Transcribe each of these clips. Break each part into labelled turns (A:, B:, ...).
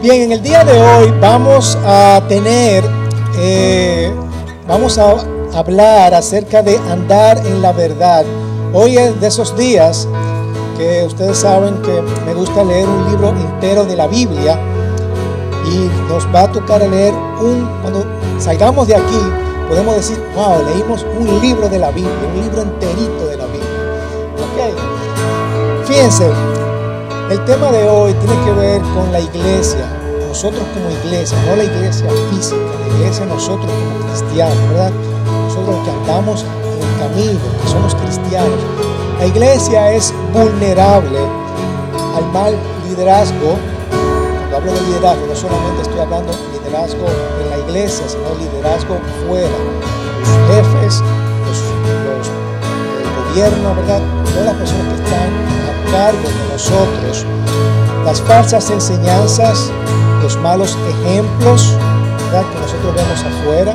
A: Bien, en el día de hoy vamos a tener, eh, vamos a hablar acerca de andar en la verdad. Hoy es de esos días que ustedes saben que me gusta leer un libro entero de la Biblia y nos va a tocar leer un, cuando salgamos de aquí, podemos decir, wow, leímos un libro de la Biblia, un libro enterito de la Biblia. Ok, fíjense, el tema de hoy tiene que ver con la iglesia, nosotros como iglesia, no la iglesia física, la iglesia nosotros como cristianos, ¿verdad? Nosotros que andamos en el camino, que somos cristianos. La iglesia es vulnerable al mal liderazgo. Cuando hablo de liderazgo, no solamente estoy hablando de liderazgo en la iglesia, sino liderazgo fuera. Los jefes, los, ¿verdad? Todas las personas que están cargo de nosotros las falsas enseñanzas, los malos ejemplos que nosotros vemos afuera.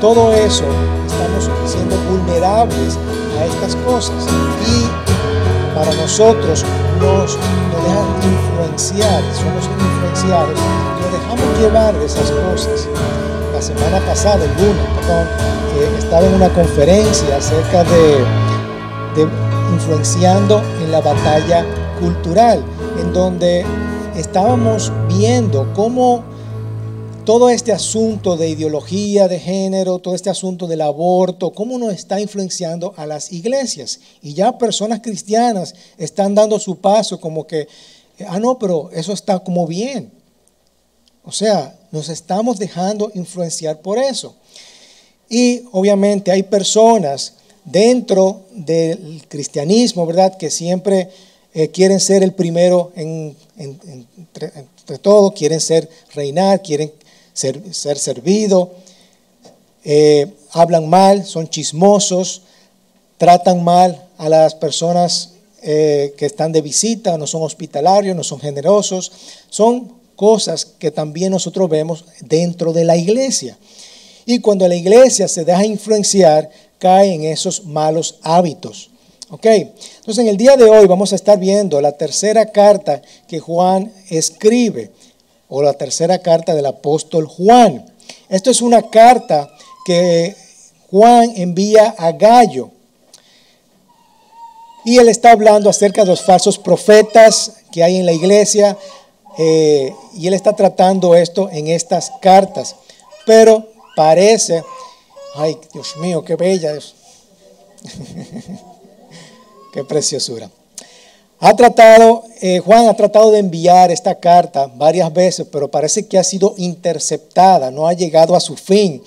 A: Todo eso estamos siendo vulnerables a estas cosas y para nosotros nos, nos dejan influenciar, somos influenciados, nos dejamos llevar de esas cosas. La semana pasada, el lunes, perdón, estaba en una conferencia acerca de, influenciando en la batalla cultural, en donde estábamos viendo cómo todo este asunto de ideología de género, todo este asunto del aborto, cómo nos está influenciando a las iglesias. Y ya personas cristianas están dando su paso como que, ah, no, pero eso está como bien. O sea, nos estamos dejando influenciar por eso. Y obviamente hay personas dentro del cristianismo, ¿verdad? Que siempre eh, quieren ser el primero en, entre, todo, quieren ser reinar, quieren ser, ser servido, eh, hablan mal, son chismosos, tratan mal a las personas eh, que están de visita, no son hospitalarios, no son generosos, son cosas que también nosotros vemos dentro de la iglesia. Y cuando la iglesia se deja influenciar, cae en esos malos hábitos. ¿Ok? Entonces en el día de hoy vamos a estar viendo la tercera carta que Juan escribe, o la tercera carta del apóstol Juan. Esto es una carta que Juan envía a Gallo. Y él está hablando acerca de los falsos profetas que hay en la iglesia. Eh, y él está tratando esto en estas cartas. Pero parece Ay, Dios mío, qué bella es. qué preciosura. Ha tratado, eh, Juan ha tratado de enviar esta carta varias veces, pero parece que ha sido interceptada, no ha llegado a su fin.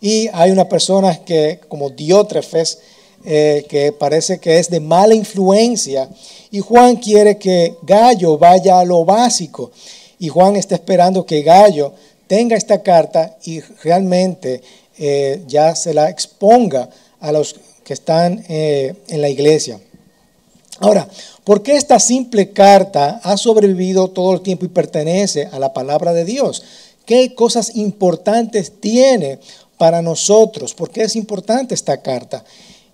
A: Y hay una persona que, como Diótrefes, eh, que parece que es de mala influencia. Y Juan quiere que Gallo vaya a lo básico. Y Juan está esperando que Gallo tenga esta carta y realmente eh, ya se la exponga a los que están eh, en la iglesia. Ahora, ¿por qué esta simple carta ha sobrevivido todo el tiempo y pertenece a la palabra de Dios? ¿Qué cosas importantes tiene para nosotros? ¿Por qué es importante esta carta?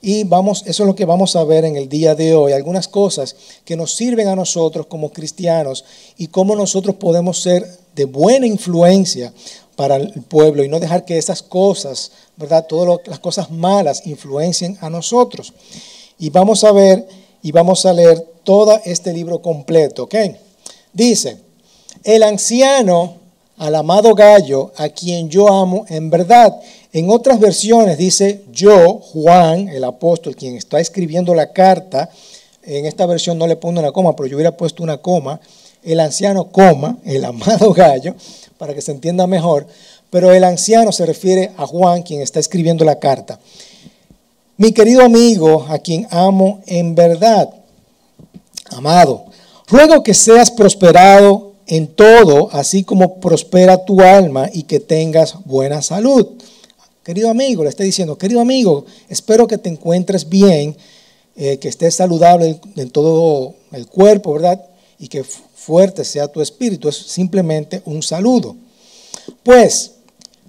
A: Y vamos, eso es lo que vamos a ver en el día de hoy, algunas cosas que nos sirven a nosotros como cristianos y cómo nosotros podemos ser de buena influencia para el pueblo y no dejar que esas cosas, ¿verdad? Todas las cosas malas influencien a nosotros. Y vamos a ver y vamos a leer todo este libro completo, ¿ok? Dice, el anciano, al amado gallo, a quien yo amo en verdad. En otras versiones dice, yo, Juan, el apóstol, quien está escribiendo la carta, en esta versión no le pongo una coma, pero yo hubiera puesto una coma, el anciano coma, el amado gallo, para que se entienda mejor, pero el anciano se refiere a Juan, quien está escribiendo la carta. Mi querido amigo, a quien amo en verdad, amado, ruego que seas prosperado en todo, así como prospera tu alma y que tengas buena salud. Querido amigo, le estoy diciendo, querido amigo, espero que te encuentres bien, eh, que estés saludable en todo el cuerpo, ¿verdad? Y que fuerte sea tu espíritu, es simplemente un saludo. Pues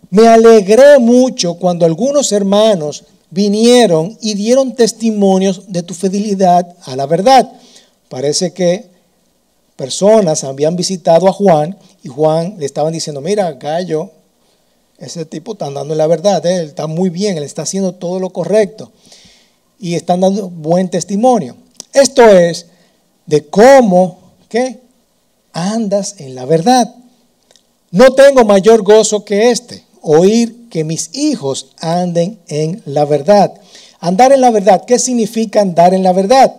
A: me alegré mucho cuando algunos hermanos vinieron y dieron testimonios de tu fidelidad a la verdad. Parece que personas habían visitado a Juan y Juan le estaban diciendo, mira, Gallo, ese tipo está andando en la verdad, él está muy bien, él está haciendo todo lo correcto y están dando buen testimonio. Esto es de cómo, ¿qué? Andas en la verdad. No tengo mayor gozo que este, oír que mis hijos anden en la verdad. Andar en la verdad, ¿qué significa andar en la verdad?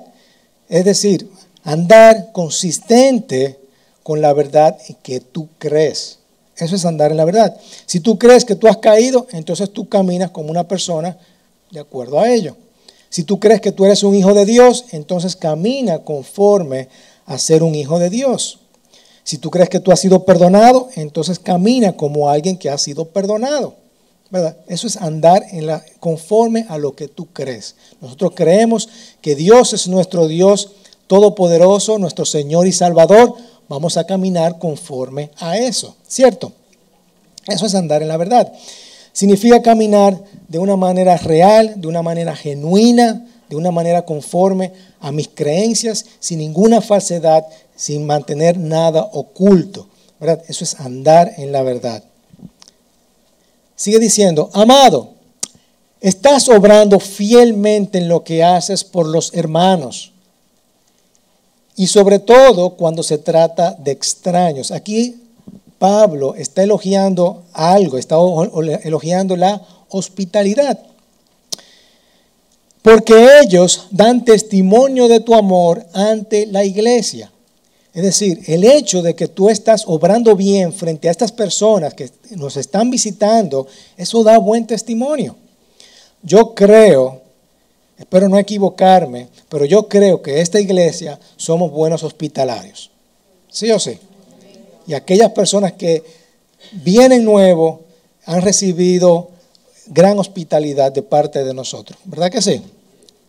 A: Es decir, andar consistente con la verdad que tú crees. Eso es andar en la verdad. Si tú crees que tú has caído, entonces tú caminas como una persona de acuerdo a ello. Si tú crees que tú eres un hijo de Dios, entonces camina conforme a ser un hijo de Dios. Si tú crees que tú has sido perdonado, entonces camina como alguien que ha sido perdonado. ¿verdad? Eso es andar en la, conforme a lo que tú crees. Nosotros creemos que Dios es nuestro Dios todopoderoso, nuestro Señor y Salvador vamos a caminar conforme a eso, ¿cierto? Eso es andar en la verdad. Significa caminar de una manera real, de una manera genuina, de una manera conforme a mis creencias, sin ninguna falsedad, sin mantener nada oculto. ¿verdad? Eso es andar en la verdad. Sigue diciendo, amado, estás obrando fielmente en lo que haces por los hermanos y sobre todo cuando se trata de extraños. Aquí Pablo está elogiando algo, está elogiando la hospitalidad. Porque ellos dan testimonio de tu amor ante la iglesia. Es decir, el hecho de que tú estás obrando bien frente a estas personas que nos están visitando, eso da buen testimonio. Yo creo Espero no equivocarme, pero yo creo que esta iglesia somos buenos hospitalarios. ¿Sí o sí? Y aquellas personas que vienen nuevos han recibido gran hospitalidad de parte de nosotros. ¿Verdad que sí?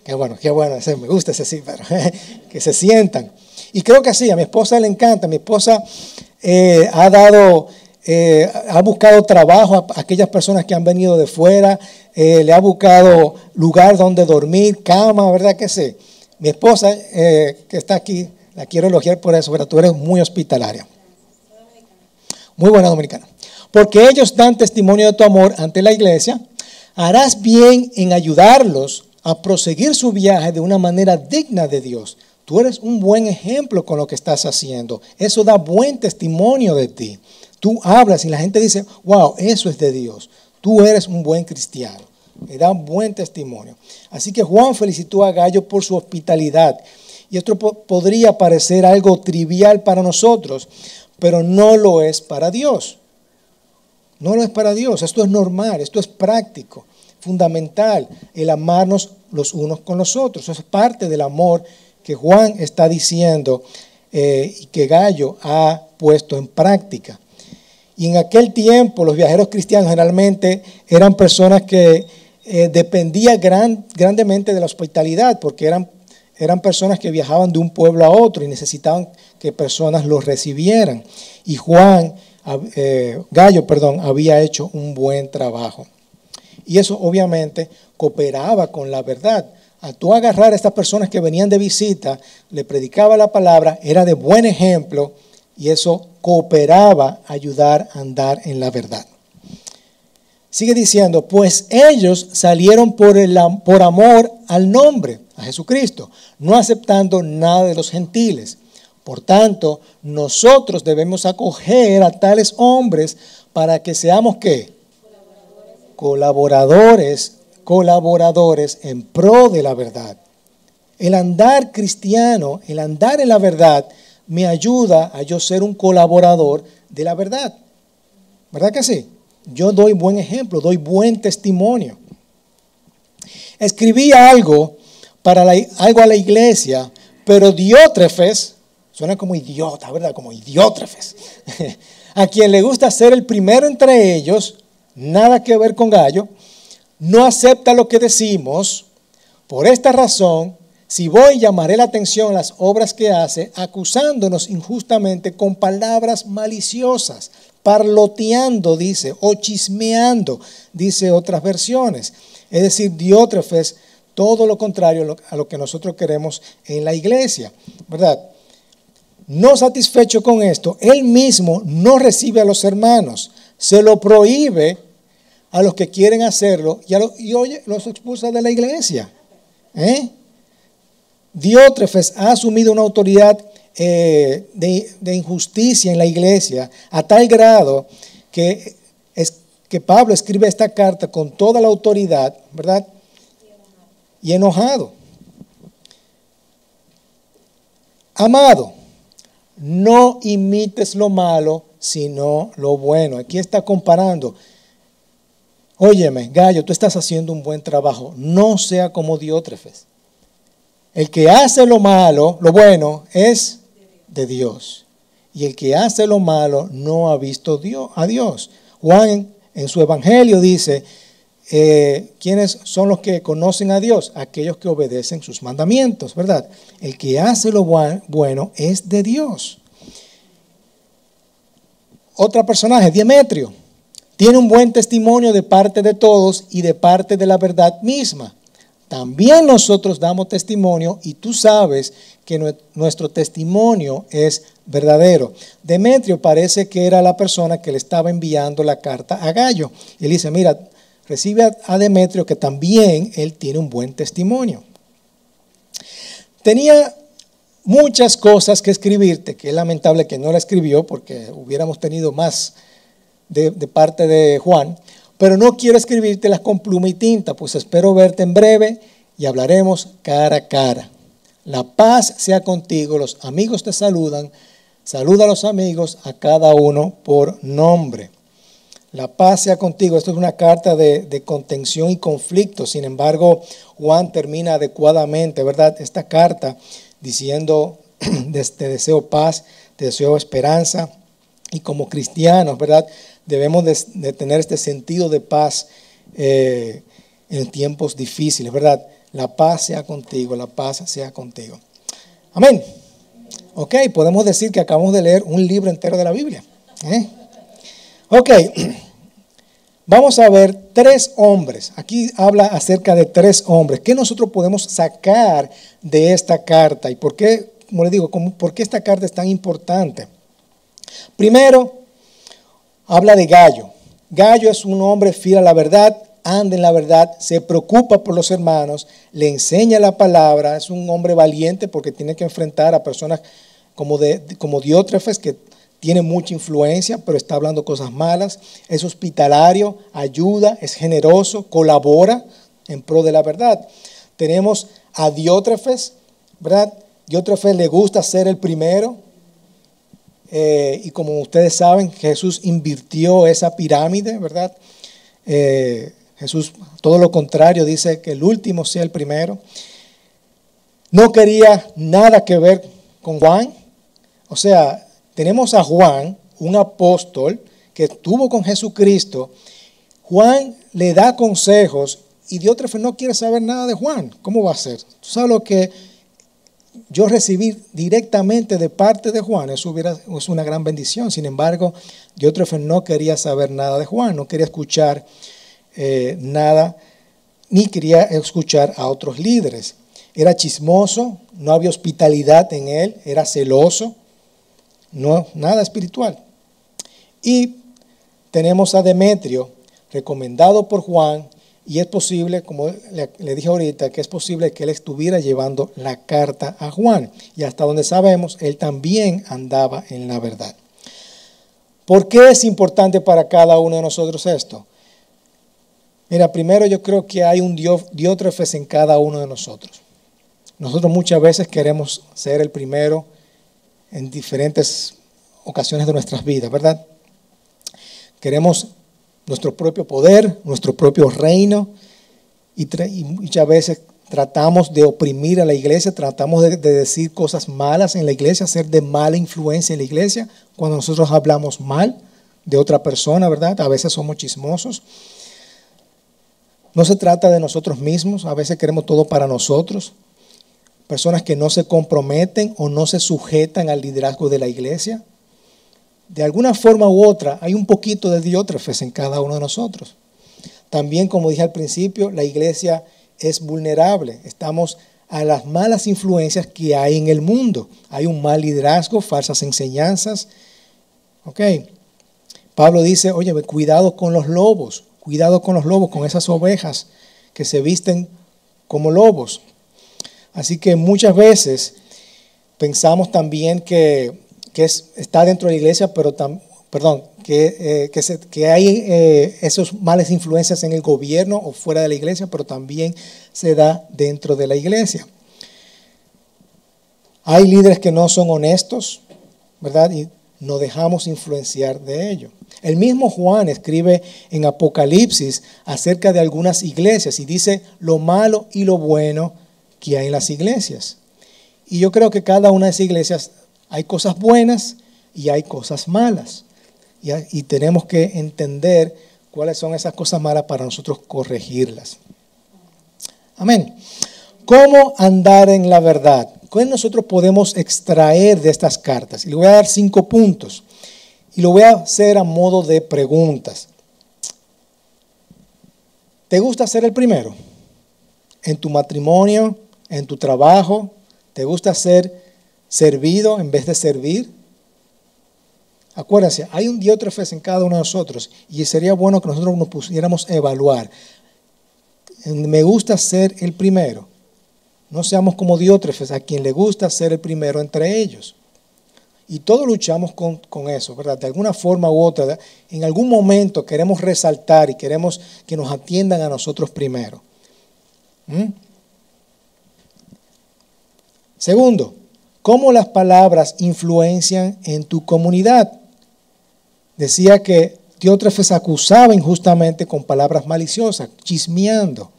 A: Qué bueno, qué bueno, me gusta ese sí, pero que se sientan. Y creo que sí, a mi esposa le encanta. Mi esposa eh, ha dado eh, ha buscado trabajo a aquellas personas que han venido de fuera, eh, le ha buscado lugar donde dormir, cama, ¿verdad que sí? Mi esposa, que está aquí, la quiero elogiar por eso, pero tú eres muy hospitalaria. Muy buena dominicana. Porque ellos dan testimonio de tu amor ante la iglesia, harás bien en ayudarlos a proseguir su viaje de una manera digna de Dios. Tú eres un buen ejemplo con lo que estás haciendo. Eso da buen testimonio de ti. Tú hablas y la gente dice, wow, eso es de Dios. Tú eres un buen cristiano. Me da buen testimonio. Así que Juan felicitó a Gallo por su hospitalidad. Y esto podría parecer algo trivial para nosotros, pero no lo es para Dios. No lo es para Dios. Esto es normal, esto es práctico, fundamental, el amarnos los unos con los otros. Eso es parte del amor que Juan está diciendo eh, y que Gallo ha puesto en práctica. Y en aquel tiempo los viajeros cristianos generalmente eran personas que eh, dependían grandemente de la hospitalidad, porque eran, eran personas que viajaban de un pueblo a otro y necesitaban que personas los recibieran. Y Juan, eh, Gallo, perdón, había hecho un buen trabajo. Y eso obviamente cooperaba con la verdad. A tú agarrar a estas personas que venían de visita, le predicaba la palabra, era de buen ejemplo y eso cooperaba a ayudar a andar en la verdad. Sigue diciendo, pues ellos salieron por, el, por amor al nombre, a Jesucristo, no aceptando nada de los gentiles. Por tanto, nosotros debemos acoger a tales hombres para que seamos qué? Colaboradores, colaboradores en pro de la verdad. El andar cristiano, el andar en la verdad, me ayuda a yo ser un colaborador de la verdad. ¿Verdad que sí? Yo doy buen ejemplo, doy buen testimonio. Escribí algo para algo a la iglesia, pero Diótrefes, suena como idiota, ¿verdad? Como Idiótrefes, a quien le gusta ser el primero entre ellos, nada que ver con Gallo, no acepta lo que decimos. Por esta razón, si voy, llamaré la atención a las obras que hace, acusándonos injustamente con palabras maliciosas, parloteando, dice, o chismeando, dice otras versiones. Es decir, Diótrefes, todo lo contrario a lo que nosotros queremos en la iglesia, ¿verdad? no satisfecho con esto, él mismo no recibe a los hermanos, se lo prohíbe a los que quieren hacerlo y, oye, los expulsa de la iglesia. ¿Eh? Diótrefes ha asumido una autoridad eh, de, injusticia en la iglesia a tal grado que, es, que Pablo escribe esta carta con toda la autoridad, ¿verdad? Y enojado. Amado, no imites lo malo, sino lo bueno. Aquí está comparando. Óyeme, Gallo, tú estás haciendo un buen trabajo. No sea como Diótrefes. El que hace lo malo, lo bueno, es de Dios. Y el que hace lo malo no ha visto a Dios. Juan en su evangelio dice, eh, ¿quiénes son los que conocen a Dios? Aquellos que obedecen sus mandamientos, ¿verdad? El que hace lo bueno es de Dios. Otro personaje, Demetrio, tiene un buen testimonio de parte de todos y de parte de la verdad misma. También nosotros damos testimonio y tú sabes que nuestro testimonio es verdadero. Demetrio parece que era la persona que le estaba enviando la carta a Gallo. Él dice, mira, recibe a Demetrio que también él tiene un buen testimonio. Tenía muchas cosas que escribirte, que es lamentable que no la escribió porque hubiéramos tenido más de, de parte de Juan, pero no quiero escribírtelas con pluma y tinta, pues espero verte en breve y hablaremos cara a cara. La paz sea contigo, los amigos te saludan, saluda a los amigos, a cada uno por nombre. La paz sea contigo. Esto es una carta de, contención y conflicto. Sin embargo, Juan termina adecuadamente, ¿verdad? Esta carta diciendo, te deseo paz, te deseo esperanza. Y como cristianos, ¿verdad? Debemos de, tener este sentido de paz eh, en tiempos difíciles, ¿verdad? La paz sea contigo, la paz sea contigo. Amén. Ok, podemos decir que acabamos de leer un libro entero de la Biblia. ¿eh? Ok. Vamos a ver tres hombres. Aquí habla acerca de tres hombres. ¿Qué nosotros podemos sacar de esta carta? ¿Y por qué, como le digo, por qué esta carta es tan importante? Primero, habla de Gallo. Gallo es un hombre fiel a la verdad, anda en la verdad, se preocupa por los hermanos, le enseña la palabra, es un hombre valiente porque tiene que enfrentar a personas como, de, Diótrefes que tiene mucha influencia, pero está hablando cosas malas, es hospitalario, ayuda, es generoso, colabora en pro de la verdad. Tenemos a Diótrefes, ¿verdad? Diótrefes le gusta ser el primero, eh, y como ustedes saben, Jesús invirtió esa pirámide, ¿verdad? Eh, Jesús, todo lo contrario, dice que el último sea el primero. No quería nada que ver con Juan, o sea, tenemos a Juan, un apóstol que estuvo con Jesucristo. Juan le da consejos y Diótrefes no quiere saber nada de Juan. ¿Cómo va a ser? ¿Tú sabes lo que yo recibí directamente de parte de Juan? Eso hubiera, es una gran bendición. Sin embargo, Diótrefes no quería saber nada de Juan, no quería escuchar eh, nada, ni quería escuchar a otros líderes. Era chismoso, no había hospitalidad en él, era celoso no nada espiritual. Y tenemos a Demetrio, recomendado por Juan, y es posible, como le, dije ahorita, que es posible que él estuviera llevando la carta a Juan. Y hasta donde sabemos, él también andaba en la verdad. ¿Por qué es importante para cada uno de nosotros esto? Mira, primero yo creo que hay un diótrefes en cada uno de nosotros. Nosotros muchas veces queremos ser el primero, en diferentes ocasiones de nuestras vidas, ¿verdad? Queremos nuestro propio poder, nuestro propio reino, y, muchas veces tratamos de oprimir a la iglesia, tratamos de, decir cosas malas en la iglesia, ser de mala influencia en la iglesia, cuando nosotros hablamos mal de otra persona, ¿verdad? A veces somos chismosos. No se trata de nosotros mismos, a veces queremos todo para nosotros personas que no se comprometen o no se sujetan al liderazgo de la iglesia. De alguna forma u otra hay un poquito de diótrefes en cada uno de nosotros. También, como dije al principio, la iglesia es vulnerable. Estamos a las malas influencias que hay en el mundo. Hay un mal liderazgo, falsas enseñanzas. Ok. Pablo dice, oye, cuidado con los lobos, cuidado con los lobos, con esas ovejas que se visten como lobos. Así que muchas veces pensamos también que, está dentro de la iglesia, pero perdón, que, eh, que, hay eh, esas malas influencias en el gobierno o fuera de la iglesia, pero también se da dentro de la iglesia. Hay líderes que no son honestos, ¿verdad? Y nos dejamos influenciar de ello. El mismo Juan escribe en Apocalipsis acerca de algunas iglesias y dice lo malo y lo bueno que hay en las iglesias. Y yo creo que cada una de esas iglesias hay cosas buenas y hay cosas malas. Y, tenemos que entender cuáles son esas cosas malas para nosotros corregirlas. Amén. ¿Cómo andar en la verdad? ¿Qué nosotros podemos extraer de estas cartas? Y le voy a dar cinco puntos. Y lo voy a hacer a modo de preguntas. ¿Te gusta ser el primero? ¿En tu matrimonio? ¿En tu trabajo? ¿Te gusta ser servido en vez de servir? Acuérdense, hay un diótrefes en cada uno de nosotros y sería bueno que nosotros nos pusiéramos a evaluar. Me gusta ser el primero. No seamos como diótrefes, a quien le gusta ser el primero entre ellos. Y todos luchamos con, eso, ¿verdad? De alguna forma u otra, en algún momento queremos resaltar y queremos que nos atiendan a nosotros primero. ¿Mm? Segundo, ¿cómo las palabras influencian en tu comunidad? Decía que Diótrefes acusaba injustamente con palabras maliciosas, chismeando.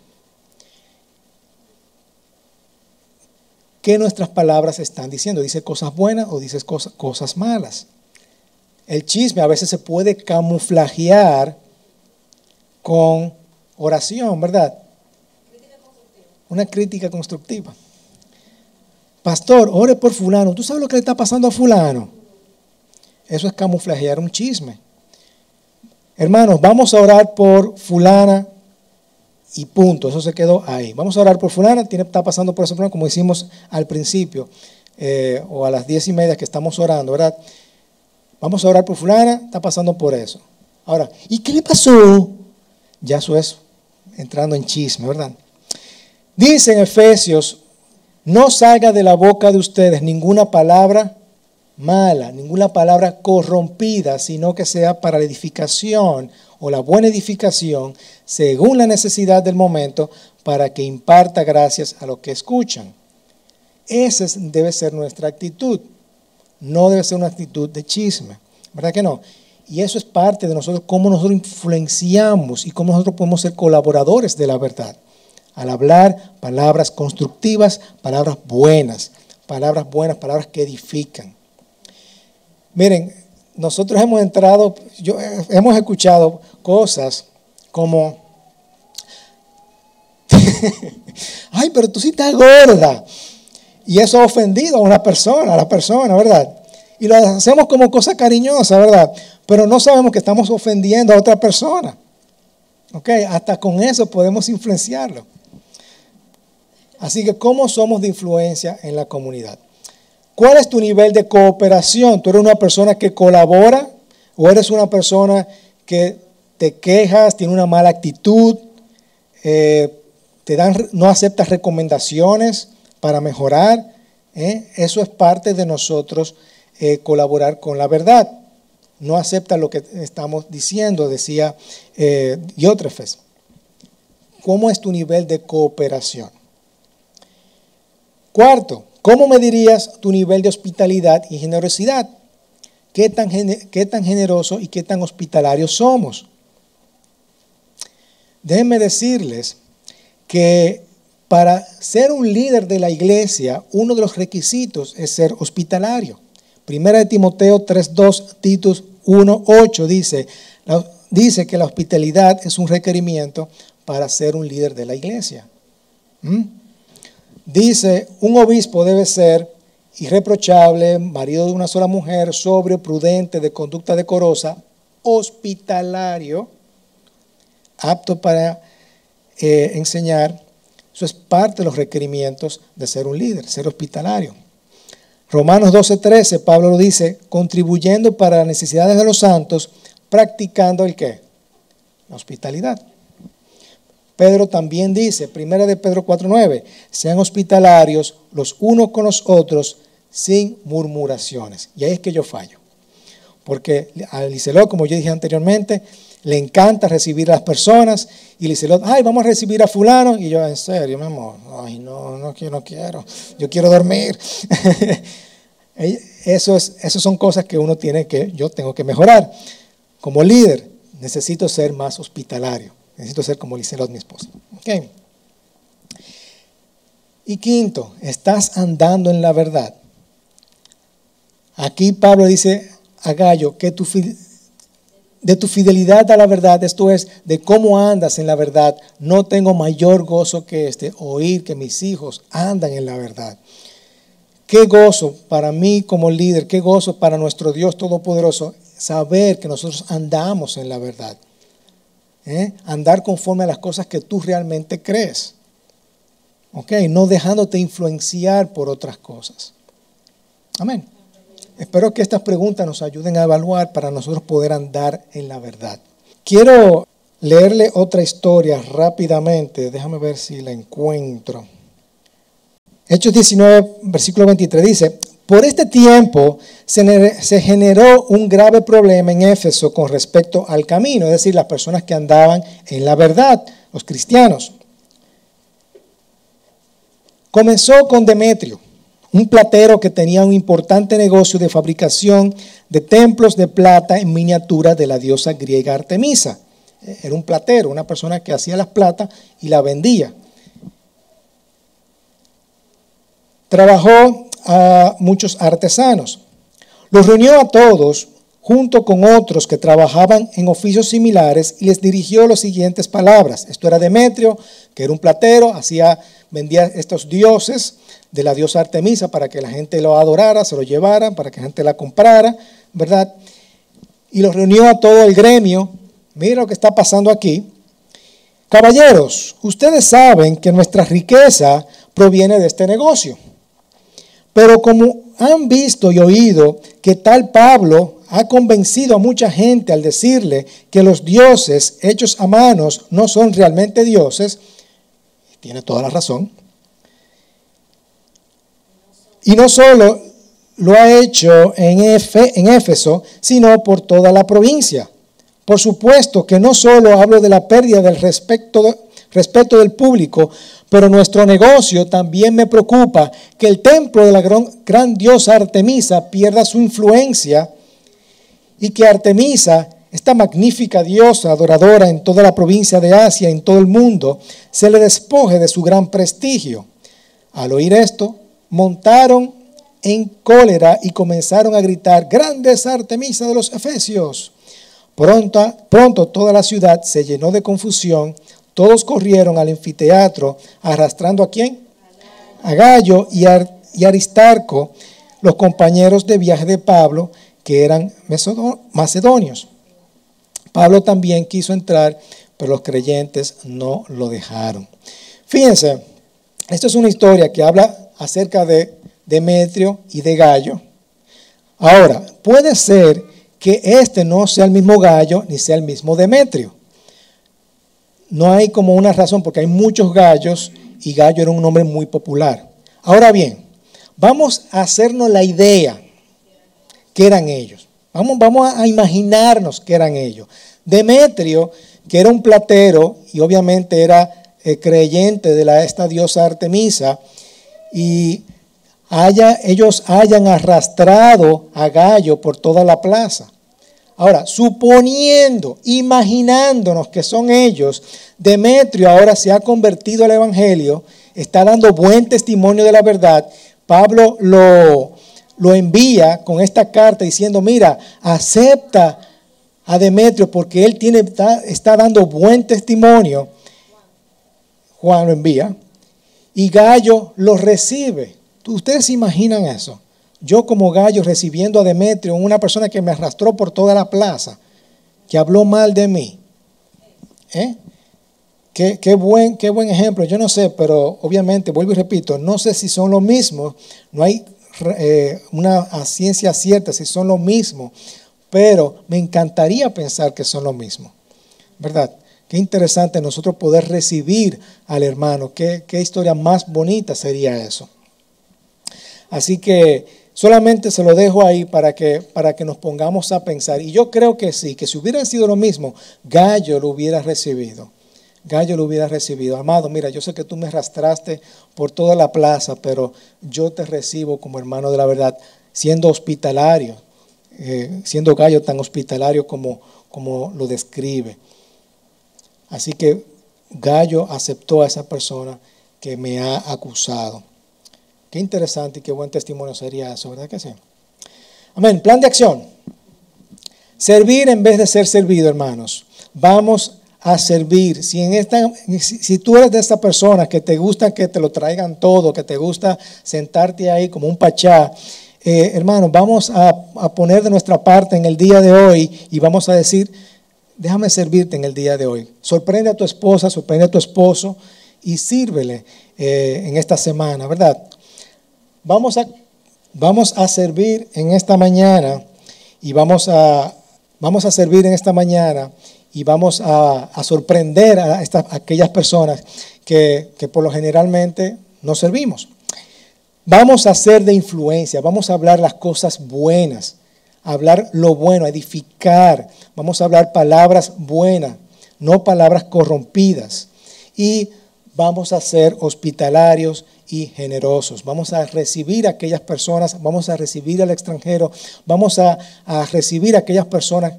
A: qué nuestras palabras están diciendo. Dice cosas buenas o dice cosas, malas. El chisme a veces se puede camuflajear con oración, ¿verdad? Una crítica constructiva. Pastor, ore por fulano. ¿Tú sabes lo que le está pasando a fulano? Eso es camuflajear un chisme. Hermanos, vamos a orar por fulana y punto, eso se quedó ahí. Vamos a orar por fulana, tiene, está pasando por ese problema, como hicimos al principio, eh, o a las diez y media que estamos orando, ¿verdad? Vamos a orar por fulana, está pasando por eso. Ahora, ¿y qué le pasó? Ya eso es entrando en chisme, ¿verdad? Dice en Efesios, no salga de la boca de ustedes ninguna palabra mala, ninguna palabra corrompida, sino que sea para la edificación o la buena edificación según la necesidad del momento para que imparta gracias a los que escuchan. Esa debe ser nuestra actitud. No debe ser una actitud de chisme. ¿Verdad que no? Y eso es parte de nosotros, cómo nosotros influenciamos y cómo nosotros podemos ser colaboradores de la verdad. Al hablar palabras constructivas, palabras buenas, palabras buenas, palabras que edifican. Miren, nosotros hemos entrado, yo, hemos escuchado cosas como, ay, pero tú sí estás gorda. Y eso ha ofendido a una persona, a la persona, ¿verdad? Y lo hacemos como cosa cariñosa, ¿verdad? Pero no sabemos que estamos ofendiendo a otra persona. ¿Ok? Hasta con eso podemos influenciarlo. Así que, ¿cómo somos de influencia en la comunidad? ¿Cuál es tu nivel de cooperación? ¿Tú eres una persona que colabora o eres una persona que te quejas, tiene una mala actitud, eh, te dan, no aceptas recomendaciones para mejorar? ¿eh? Eso es parte de nosotros eh, colaborar con la verdad. No acepta lo que estamos diciendo, decía Diótrefes. ¿Cómo es tu nivel de cooperación? Cuarto, ¿Cómo medirías tu nivel de hospitalidad y generosidad? ¿Qué tan, generoso y qué tan hospitalario somos? Déjenme decirles que para ser un líder de la iglesia, uno de los requisitos es ser hospitalario. Primera de Timoteo 3.2, Titus 1.8 dice, dice que la hospitalidad es un requerimiento para ser un líder de la iglesia. ¿Mm? Dice, un obispo debe ser irreprochable, marido de una sola mujer, sobrio, prudente, de conducta decorosa, hospitalario, apto para eh, enseñar, Eso es parte de los requerimientos de ser un líder, ser hospitalario. Romanos 12:13, Pablo lo dice, contribuyendo para las necesidades de los santos, practicando el qué? La hospitalidad. Pedro también dice, primera de Pedro 4:9, sean hospitalarios los unos con los otros sin murmuraciones. Y ahí es que yo fallo. Porque a Licelot, como yo dije anteriormente, le encanta recibir a las personas y Licelot, ay, vamos a recibir a fulano. Y yo, en serio, mi amor, ay, no, no quiero, no quiero, yo quiero dormir. Eso es, esas son cosas que uno tiene que, yo tengo que mejorar. Como líder, necesito ser más hospitalario. Necesito ser como Licelot, mi esposa. Okay. Y quinto, estás andando en la verdad. Aquí Pablo dice a Gallo que tu, de tu fidelidad a la verdad, esto es, de cómo andas en la verdad, no tengo mayor gozo que este, oír que mis hijos andan en la verdad. Qué gozo para mí como líder, qué gozo para nuestro Dios Todopoderoso saber que nosotros andamos en la verdad. ¿Eh? Andar conforme a las cosas que tú realmente crees. ¿Ok? No dejándote influenciar por otras cosas. Amén. Espero que estas preguntas nos ayuden a evaluar para nosotros poder andar en la verdad. Quiero leerle otra historia rápidamente. Déjame ver si la encuentro. Hechos 19, versículo 23 dice, por este tiempo se generó un grave problema en Éfeso con respecto al camino, es decir, las personas que andaban en la verdad, los cristianos. Comenzó con Demetrio, un platero que tenía un importante negocio de fabricación de templos de plata en miniatura de la diosa griega Artemisa. Era un platero, una persona que hacía las plata y la vendía. Trabajó a muchos artesanos. Los reunió a todos junto con otros que trabajaban en oficios similares y les dirigió las siguientes palabras. Esto era Demetrio, que era un platero, hacía, vendía estos dioses de la diosa Artemisa para que la gente lo adorara, se lo llevara, para que la gente la comprara, ¿verdad? Y los reunió a todo el gremio. Mira lo que está pasando aquí. Caballeros, ustedes saben que nuestra riqueza proviene de este negocio. Pero como han visto y oído que tal Pablo ha convencido a mucha gente al decirle que los dioses hechos a manos no son realmente dioses, tiene toda la razón. Y no solo lo ha hecho en, en Éfeso, sino por toda la provincia. Por supuesto que no solo hablo de la pérdida del respeto, respeto del público, pero nuestro negocio también me preocupa que el templo de la gran, diosa Artemisa pierda su influencia y que Artemisa, esta magnífica diosa adoradora en toda la provincia de Asia, en todo el mundo, se le despoje de su gran prestigio. Al oír esto, montaron en cólera y comenzaron a gritar, grandes Artemisa de los Efesios. Pronto, pronto toda la ciudad se llenó de confusión todos corrieron al anfiteatro arrastrando a quién? A Gallo y, Aristarco, los compañeros de viaje de Pablo, que eran macedonios. Pablo también quiso entrar, pero los creyentes no lo dejaron. Fíjense, esto es una historia que habla acerca de Demetrio y de Gallo. Ahora, puede ser que este no sea el mismo Gallo ni sea el mismo Demetrio no hay como una razón porque hay muchos gallos y gallo era un nombre muy popular. Ahora bien, vamos a hacernos la idea que eran ellos. Vamos, vamos a imaginarnos que eran ellos. Demetrio, que era un platero y obviamente era eh, creyente de esta diosa Artemisa, y haya, ellos hayan arrastrado a Gallo por toda la plaza. Ahora, suponiendo, imaginándonos que son ellos, Demetrio ahora se ha convertido al Evangelio, está dando buen testimonio de la verdad. Pablo lo, lo envía con esta carta diciendo, mira, acepta a Demetrio porque él tiene, está, está dando buen testimonio. Juan lo envía. Y Gallo lo recibe. ¿Ustedes se imaginan eso? Yo como gallo recibiendo a Demetrio, una persona que me arrastró por toda la plaza, que habló mal de mí. ¿Eh? Qué, buen, qué buen ejemplo. Yo no sé, pero obviamente, vuelvo y repito, no sé si son lo mismo. No hay eh, una ciencia cierta si son lo mismo, pero me encantaría pensar que son lo mismo. ¿Verdad? Qué interesante nosotros poder recibir al hermano. Qué, qué historia más bonita sería eso. Así que solamente se lo dejo ahí para que, para que nos pongamos a pensar. Y yo creo que sí, que si hubiera sido lo mismo, Gallo lo hubiera recibido. Gallo lo hubiera recibido. Amado, mira, yo sé que tú me arrastraste por toda la plaza, pero yo te recibo como hermano de la verdad, siendo hospitalario, eh, siendo Gallo tan hospitalario como, como lo describe. Así que Gallo aceptó a esa persona que me ha acusado. Qué interesante y qué buen testimonio sería eso, ¿verdad que sí? Amén. Plan de acción. Servir en vez de ser servido, hermanos. Vamos a servir. Si, en esta, si tú eres de esta persona que te gusta que te lo traigan todo, que te gusta sentarte ahí como un pachá, eh, hermanos, vamos a, poner de nuestra parte en el día de hoy y vamos a decir, déjame servirte en el día de hoy. Sorprende a tu esposa, sorprende a tu esposo y sírvele eh, en esta semana, ¿verdad? Vamos a, vamos a servir en esta mañana y vamos a, vamos a servir en esta mañana y vamos a, sorprender a, aquellas personas que, por lo generalmente no servimos. Vamos a ser de influencia, vamos a hablar las cosas buenas, hablar lo bueno, edificar, vamos a hablar palabras buenas, no palabras corrompidas. Y vamos a ser hospitalarios y generosos. Vamos a recibir a aquellas personas, vamos a recibir al extranjero, vamos a, recibir a aquellas personas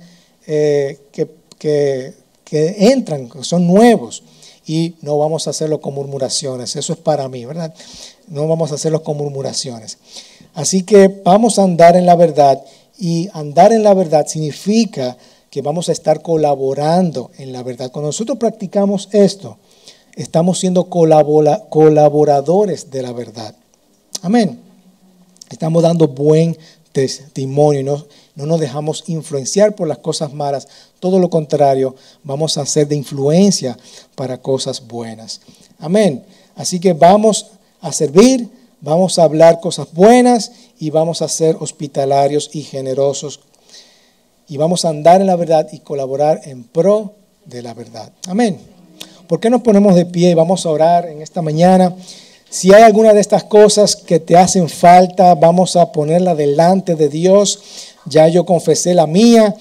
A: eh, que que, entran, que son nuevos, y no vamos a hacerlo con murmuraciones. Eso es para mí, ¿verdad? No vamos a hacerlo con murmuraciones. Así que vamos a andar en la verdad y andar en la verdad significa que vamos a estar colaborando en la verdad. Cuando nosotros practicamos esto, estamos siendo colaboradores de la verdad. Amén. Estamos dando buen testimonio. ¿no? no nos dejamos influenciar por las cosas malas, todo lo contrario, vamos a ser de influencia para cosas buenas. Amén. Así que vamos a servir, vamos a hablar cosas buenas y vamos a ser hospitalarios y generosos y vamos a andar en la verdad y colaborar en pro de la verdad. Amén. ¿Por qué nos ponemos de pie y vamos a orar en esta mañana? Si hay alguna de estas cosas que te hacen falta, vamos a ponerla delante de Dios. Ya yo confesé la mía,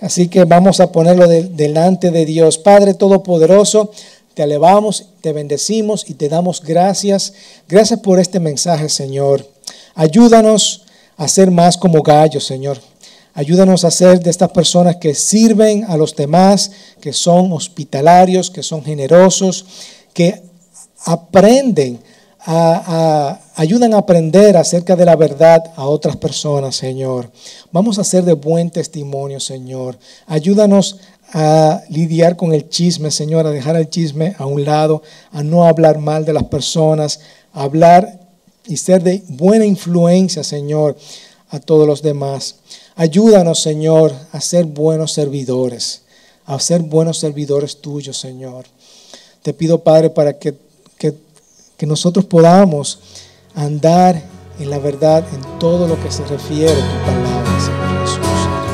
A: así que vamos a ponerlo delante de Dios. Padre Todopoderoso, te alabamos, te bendecimos y te damos gracias. Gracias por este mensaje, Señor. Ayúdanos a ser más como gallos, Señor. Ayúdanos a ser de estas personas que sirven a los demás, que son hospitalarios, que son generosos, que aprenden ayudan a aprender acerca de la verdad a otras personas, Señor. Vamos a ser de buen testimonio, Señor. Ayúdanos a lidiar con el chisme, Señor, a dejar el chisme a un lado, a no hablar mal de las personas, a hablar y ser de buena influencia, Señor, a todos los demás. Ayúdanos, Señor, a ser buenos servidores, a ser buenos servidores tuyos, Señor. Te pido, Padre, para que que nosotros podamos andar en la verdad en todo lo que se refiere a tu palabra, Señor Jesús.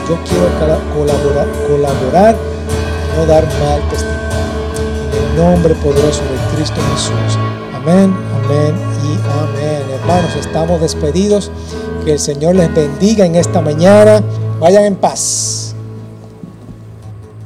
A: Yo quiero colaborar, colaborar y no dar mal testimonio. En el nombre poderoso de Cristo Jesús. Amén, amén y amén. Hermanos, estamos despedidos. Que el Señor les bendiga en esta mañana. Vayan en paz.